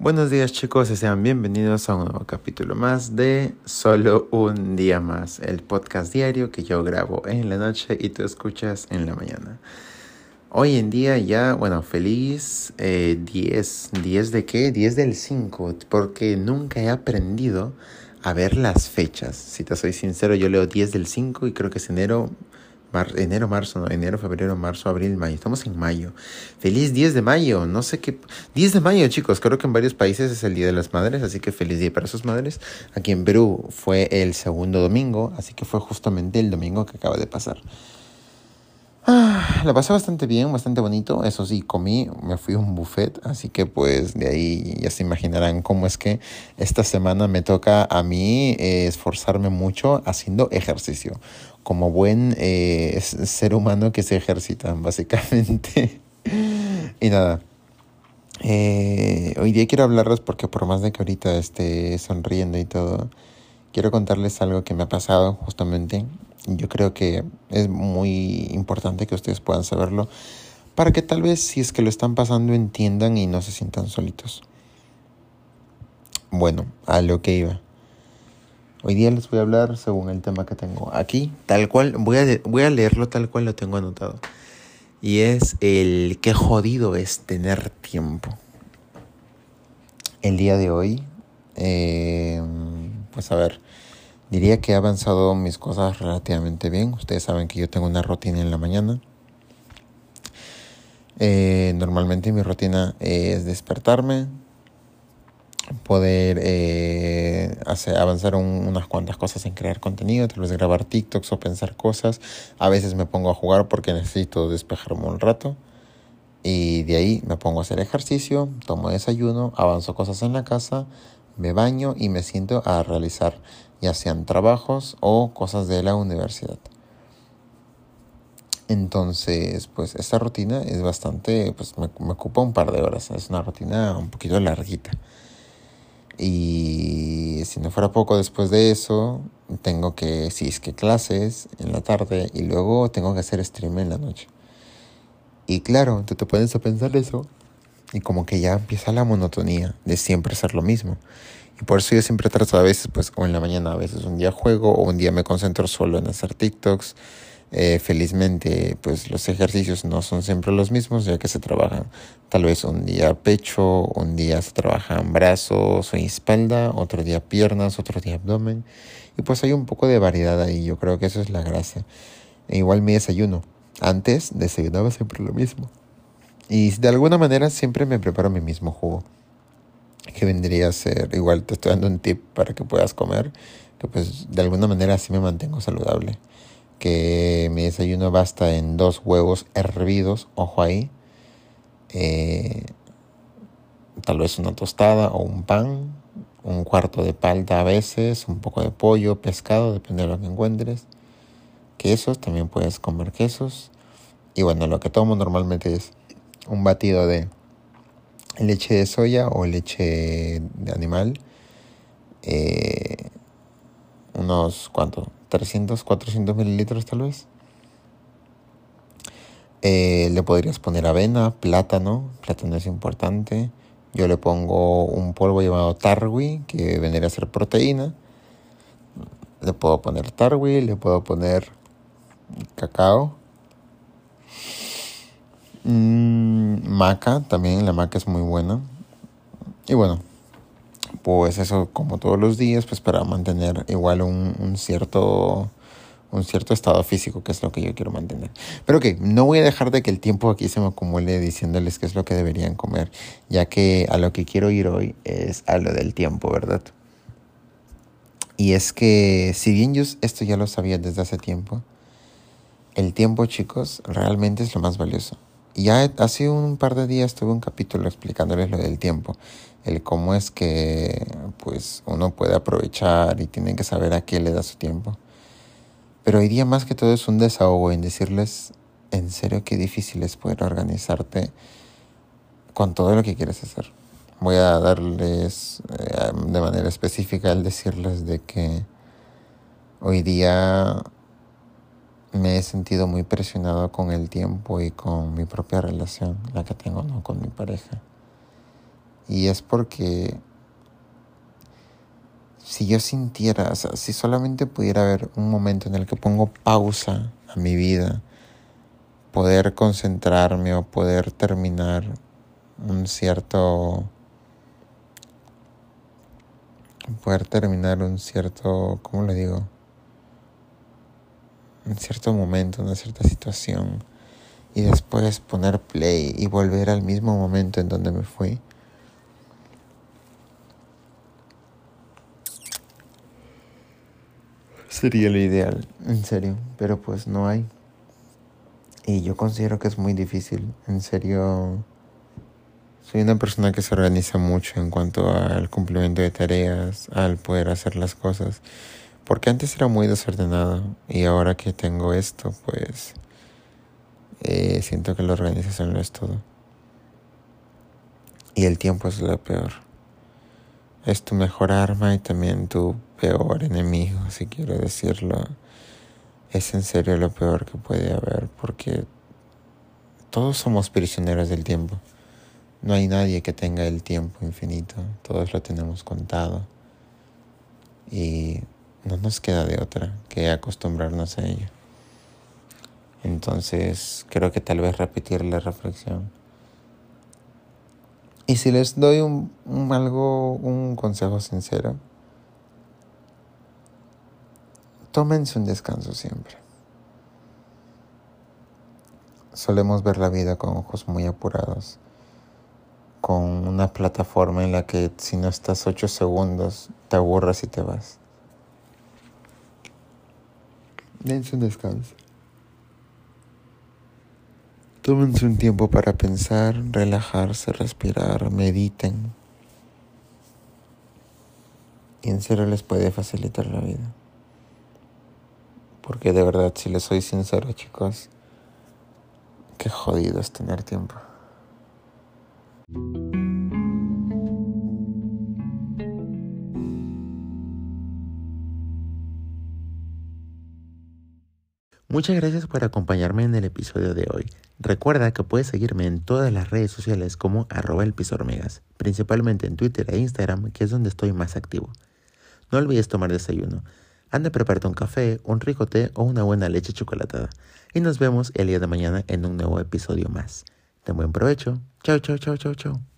Buenos días chicos y sean bienvenidos a un nuevo capítulo más de Solo un día más, el podcast diario que yo grabo en la noche y tú escuchas en la mañana. Hoy en día ya, bueno, feliz eh, 10, 10 de qué? 10 del 5, porque nunca he aprendido a ver las fechas. Si te soy sincero, yo leo 10 del 5 y creo que es enero, enero, marzo, enero, febrero, marzo, abril, mayo. Estamos en mayo. Feliz 10 de mayo. No sé qué. 10 de mayo, chicos. Creo que en varios países es el Día de las Madres, así que feliz día para sus madres. Aquí en Perú fue el segundo domingo, así que fue justamente el domingo que acaba de pasar. Ah, la pasé bastante bien, bastante bonito. Eso sí, comí, me fui a un buffet, así que pues de ahí ya se imaginarán cómo es que esta semana me toca a mí eh, esforzarme mucho haciendo ejercicio, como buen eh, ser humano que se ejercita, básicamente. y nada. Eh, hoy día quiero hablarles porque por más de que ahorita esté sonriendo y todo, quiero contarles algo que me ha pasado justamente yo creo que es muy importante que ustedes puedan saberlo para que tal vez si es que lo están pasando entiendan y no se sientan solitos. Bueno, a lo que iba. Hoy día les voy a hablar según el tema que tengo aquí, tal cual, voy a, voy a leerlo tal cual lo tengo anotado. Y es el qué jodido es tener tiempo. El día de hoy, eh, pues a ver, Diría que he avanzado mis cosas relativamente bien. Ustedes saben que yo tengo una rutina en la mañana. Eh, normalmente mi rutina es despertarme, poder eh, hacer, avanzar unas cuantas cosas en crear contenido, tal vez grabar TikToks o pensar cosas. A veces me pongo a jugar porque necesito despejarme un rato. Y de ahí me pongo a hacer ejercicio, tomo desayuno, avanzo cosas en la casa, me baño y me siento a realizar ya sean trabajos o cosas de la universidad. Entonces, pues esta rutina es bastante, pues me, ocupa un par de horas, es una rutina un poquito larguita. Y si no fuera poco después de eso, tengo que, si es que clases en la tarde y luego tengo que hacer stream en la noche. Y claro, tú te pones a pensar eso y como que ya empieza la monotonía de siempre hacer lo mismo. Y por eso yo siempre trato a veces, pues, o en la mañana, a veces un día juego, o un día me concentro solo en hacer TikToks. Eh, felizmente, pues los ejercicios no son siempre los mismos, ya que se trabajan tal vez un día pecho, un día se trabajan brazos o espalda, otro día piernas, otro día abdomen. Y pues hay un poco de variedad ahí, yo creo que eso es la gracia. E igual mi desayuno. Antes desayunaba siempre lo mismo. Y de alguna manera siempre me preparo mi mismo jugo que vendría a ser, igual te estoy dando un tip para que puedas comer, que pues de alguna manera así me mantengo saludable. Que mi desayuno basta en dos huevos hervidos, ojo ahí, eh, tal vez una tostada o un pan, un cuarto de palta a veces, un poco de pollo, pescado, depende de lo que encuentres. Quesos, también puedes comer quesos. Y bueno, lo que tomo normalmente es un batido de leche de soya o leche de animal. Eh, unos, ¿cuánto? 300, 400 mililitros tal vez. Eh, le podrías poner avena, plátano, plátano es importante. Yo le pongo un polvo llamado tarwi, que vendría a ser proteína. Le puedo poner tarwi, le puedo poner cacao. Mm, maca también, la maca es muy buena. Y bueno, pues eso como todos los días, pues para mantener igual un, cierto un cierto estado físico, que es lo que yo quiero mantener. Pero que no voy a dejar de que el tiempo aquí se me acumule diciéndoles qué es lo que deberían comer, ya que a lo que quiero ir hoy es a lo del tiempo, ¿verdad? Y es que si bien yo esto ya lo sabía desde hace tiempo, el tiempo, chicos, realmente es lo más valioso ya hace un par de días tuve un capítulo explicándoles lo del tiempo, el cómo es que pues uno puede aprovechar y tiene que saber a qué le da su tiempo. Pero hoy día más que todo es un desahogo en decirles en serio qué difícil es poder organizarte con todo lo que quieres hacer. Voy a darles eh, de manera específica el decirles de que hoy día he sentido muy presionado con el tiempo y con mi propia relación, la que tengo ¿no? con mi pareja. Y es porque si yo sintiera, o sea, si solamente pudiera haber un momento en el que pongo pausa a mi vida, poder concentrarme o poder terminar un cierto poder terminar un cierto, ¿cómo le digo? Un cierto momento, una cierta situación y después poner play y volver al mismo momento en donde me fui. Sería lo ideal, en serio, pero pues no hay. Y yo considero que es muy difícil, en serio. Soy una persona que se organiza mucho en cuanto al cumplimiento de tareas, al poder hacer las cosas, porque antes era muy desordenado y ahora que tengo esto, pues eh, siento que la organización lo es todo. Y el tiempo es lo peor. Es tu mejor arma y también tu peor enemigo, si quiero decirlo. Es en serio lo peor que puede haber porque todos somos prisioneros del tiempo. No hay nadie que tenga el tiempo infinito, todos lo tenemos contado y no nos queda de otra que acostumbrarnos a ello. Entonces creo que tal vez repetir la reflexión. Y si les doy un, algo, un consejo sincero, tómense un descanso siempre. Solemos ver la vida con ojos muy apurados, con una plataforma en la que si no estás ocho segundos te aburras y te vas. Dense un descanso. Tómense un tiempo para pensar, relajarse, respirar, mediten. Y en serio les puede facilitar la vida. Porque de verdad, si les soy sincero, chicos, qué jodido es tener tiempo. Muchas gracias por acompañarme en el episodio de hoy. Recuerda que puedes seguirme en todas las redes sociales como arroba el principalmente en Twitter e Instagram, que es donde estoy más activo. No olvides tomar desayuno. Anda a prepararte un café, un rico té o una buena leche chocolatada. Y nos vemos el día de mañana en un nuevo episodio más. Ten buen provecho. Chao, chao, chao, chao, chao.